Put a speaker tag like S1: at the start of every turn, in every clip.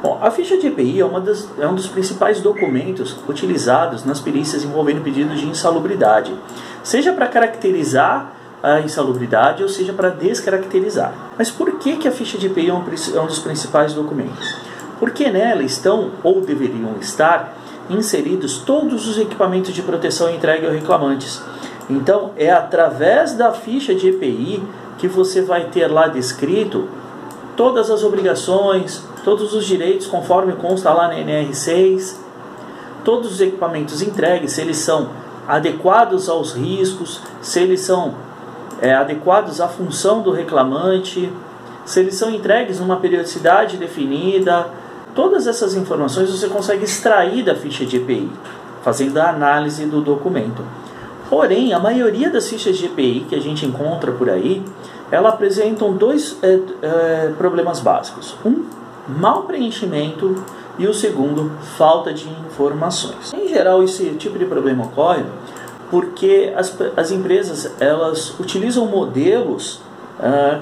S1: Bom, a ficha de EPI é, uma das, é um dos principais documentos utilizados nas perícias envolvendo pedidos de insalubridade, seja para caracterizar a insalubridade ou seja para descaracterizar. Mas por que, que a ficha de EPI é um, é um dos principais documentos? Porque nela estão ou deveriam estar inseridos todos os equipamentos de proteção entregue aos reclamantes. Então, é através da ficha de EPI que você vai ter lá descrito todas as obrigações, todos os direitos conforme consta lá na NR6, todos os equipamentos entregues, se eles são adequados aos riscos, se eles são é, adequados à função do reclamante, se eles são entregues numa periodicidade definida, todas essas informações você consegue extrair da ficha de EPI, fazendo a análise do documento. Porém, a maioria das fichas de EPI que a gente encontra por aí, ela apresentam dois é, é, problemas básicos. Um, mau preenchimento e o segundo, falta de informações. Em geral, esse tipo de problema ocorre porque as, as empresas elas utilizam modelos ah,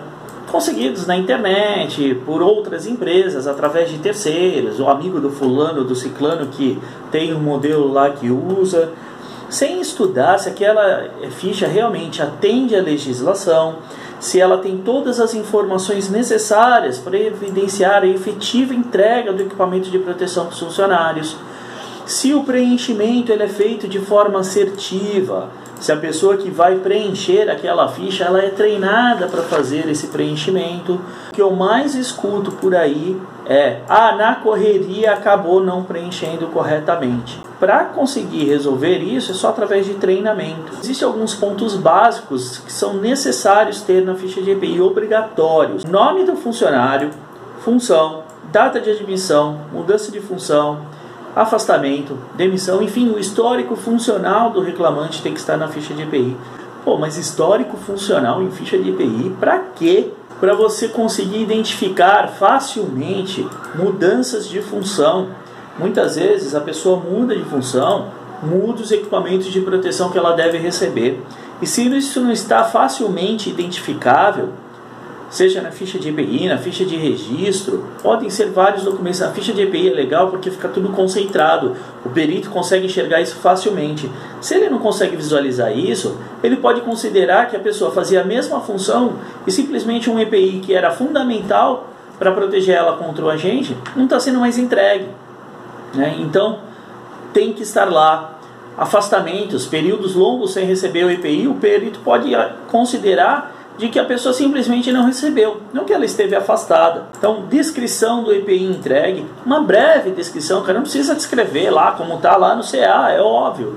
S1: conseguidos na internet por outras empresas através de terceiros, o amigo do fulano, do ciclano que tem um modelo lá que usa, sem estudar se aquela ficha realmente atende à legislação, se ela tem todas as informações necessárias para evidenciar a efetiva entrega do equipamento de proteção para os funcionários, se o preenchimento ele é feito de forma assertiva, se a pessoa que vai preencher aquela ficha ela é treinada para fazer esse preenchimento. O que eu mais escuto por aí é: ah, na correria acabou não preenchendo corretamente. Para conseguir resolver isso é só através de treinamento. Existem alguns pontos básicos que são necessários ter na ficha de EPI obrigatórios: nome do funcionário, função, data de admissão, mudança de função, afastamento, demissão, enfim, o histórico funcional do reclamante tem que estar na ficha de EPI. Pô, mas histórico funcional em ficha de EPI, para quê? Para você conseguir identificar facilmente mudanças de função. Muitas vezes a pessoa muda de função, muda os equipamentos de proteção que ela deve receber. E se isso não está facilmente identificável, seja na ficha de EPI, na ficha de registro, podem ser vários documentos. A ficha de EPI é legal porque fica tudo concentrado, o perito consegue enxergar isso facilmente. Se ele não consegue visualizar isso, ele pode considerar que a pessoa fazia a mesma função e simplesmente um EPI que era fundamental para proteger ela contra o agente não está sendo mais entregue. Né? Então, tem que estar lá. Afastamentos, períodos longos sem receber o EPI, o perito pode considerar de que a pessoa simplesmente não recebeu, não que ela esteve afastada. Então, descrição do EPI entregue, uma breve descrição, cara, não precisa descrever lá como está lá no CA, é óbvio,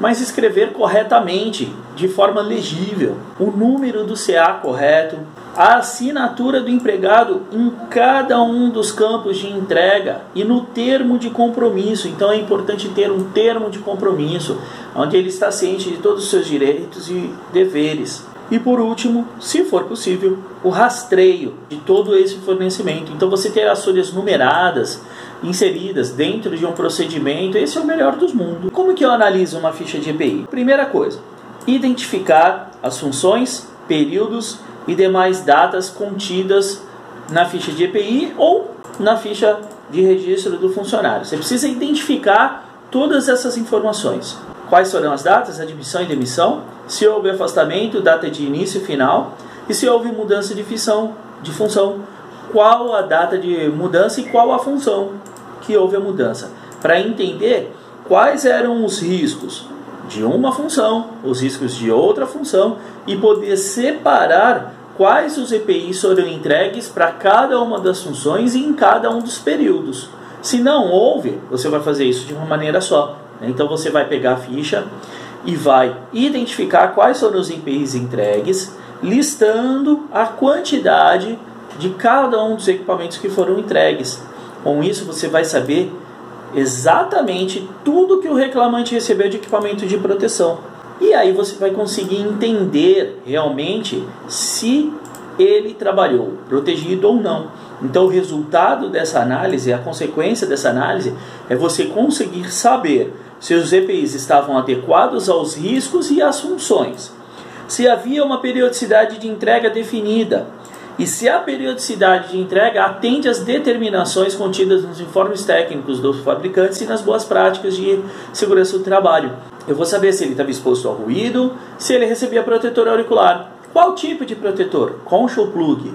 S1: mas escrever corretamente, de forma legível, o número do CA correto, a assinatura do empregado em cada um dos campos de entrega e no termo de compromisso. Então é importante ter um termo de compromisso, onde ele está ciente de todos os seus direitos e deveres. E por último, se for possível, o rastreio de todo esse fornecimento. Então você ter as folhas numeradas inseridas dentro de um procedimento, esse é o melhor dos mundos. Como que eu analiso uma ficha de EPI? Primeira coisa, identificar as funções, períodos e demais datas contidas na ficha de EPI ou na ficha de registro do funcionário. Você precisa identificar todas essas informações. Quais serão as datas, admissão e demissão, se houve afastamento, data de início e final, e se houve mudança de função, de função, qual a data de mudança e qual a função que houve a mudança, para entender quais eram os riscos de uma função, os riscos de outra função e poder separar quais os EPIs foram entregues para cada uma das funções e em cada um dos períodos. Se não houve, você vai fazer isso de uma maneira só. Então você vai pegar a ficha e vai identificar quais foram os EPIs entregues, listando a quantidade de cada um dos equipamentos que foram entregues. Com isso, você vai saber exatamente tudo que o reclamante recebeu de equipamento de proteção. E aí você vai conseguir entender realmente se ele trabalhou protegido ou não. Então, o resultado dessa análise, a consequência dessa análise, é você conseguir saber se os EPIs estavam adequados aos riscos e às funções, se havia uma periodicidade de entrega definida e se a periodicidade de entrega atende às determinações contidas nos informes técnicos dos fabricantes e nas boas práticas de segurança do trabalho. Eu vou saber se ele estava exposto ao ruído, se ele recebia protetor auricular. Qual tipo de protetor? Concha ou plug?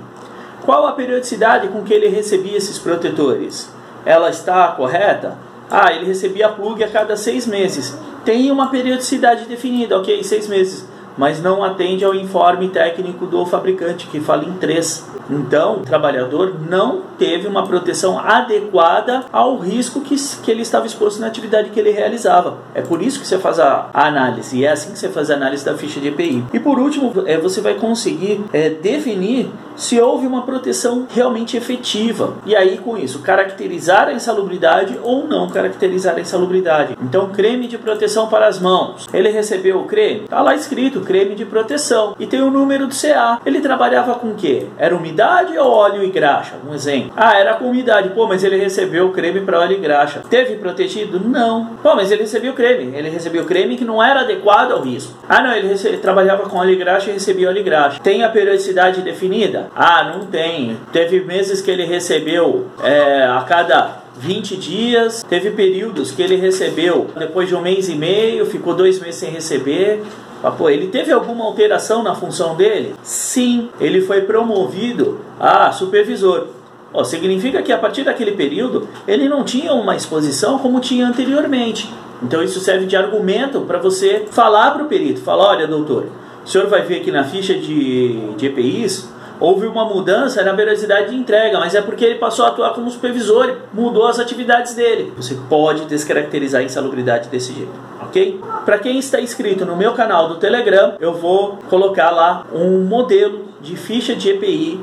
S1: Qual a periodicidade com que ele recebia esses protetores? Ela está correta? Ah, ele recebia plug a cada seis meses. Tem uma periodicidade definida, ok? Seis meses mas não atende ao informe técnico do fabricante, que fala em três. Então, o trabalhador não teve uma proteção adequada ao risco que, que ele estava exposto na atividade que ele realizava. É por isso que você faz a, a análise, e é assim que você faz a análise da ficha de EPI. E por último, é, você vai conseguir é, definir se houve uma proteção realmente efetiva. E aí, com isso, caracterizar a insalubridade ou não caracterizar a insalubridade. Então, creme de proteção para as mãos. Ele recebeu o creme? Está lá escrito creme de proteção. E tem o número do CA. Ele trabalhava com o quê? Era umidade ou óleo e graxa? Um exemplo. Ah, era com umidade. Pô, mas ele recebeu creme para óleo e graxa. Teve protegido? Não. Pô, mas ele recebeu creme. Ele recebeu creme que não era adequado ao risco. Ah, não, ele, ele trabalhava com óleo e graxa e recebia óleo e graxa. Tem a periodicidade definida? Ah, não tem. Teve meses que ele recebeu é, a cada 20 dias. Teve períodos que ele recebeu depois de um mês e meio, ficou dois meses sem receber. Pô, ele teve alguma alteração na função dele? Sim, ele foi promovido a supervisor. Oh, significa que a partir daquele período ele não tinha uma exposição como tinha anteriormente. Então isso serve de argumento para você falar para o perito, falar, olha doutor, o senhor vai ver aqui na ficha de, de EPIs houve uma mudança na velocidade de entrega, mas é porque ele passou a atuar como supervisor mudou as atividades dele. Você pode descaracterizar a insalubridade desse jeito, ok? Para quem está inscrito no meu canal do Telegram, eu vou colocar lá um modelo de ficha de EPI,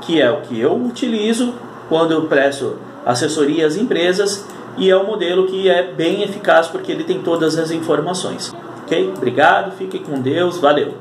S1: que é o que eu utilizo quando eu presto assessoria às empresas e é um modelo que é bem eficaz porque ele tem todas as informações. Ok? Obrigado, fique com Deus, valeu!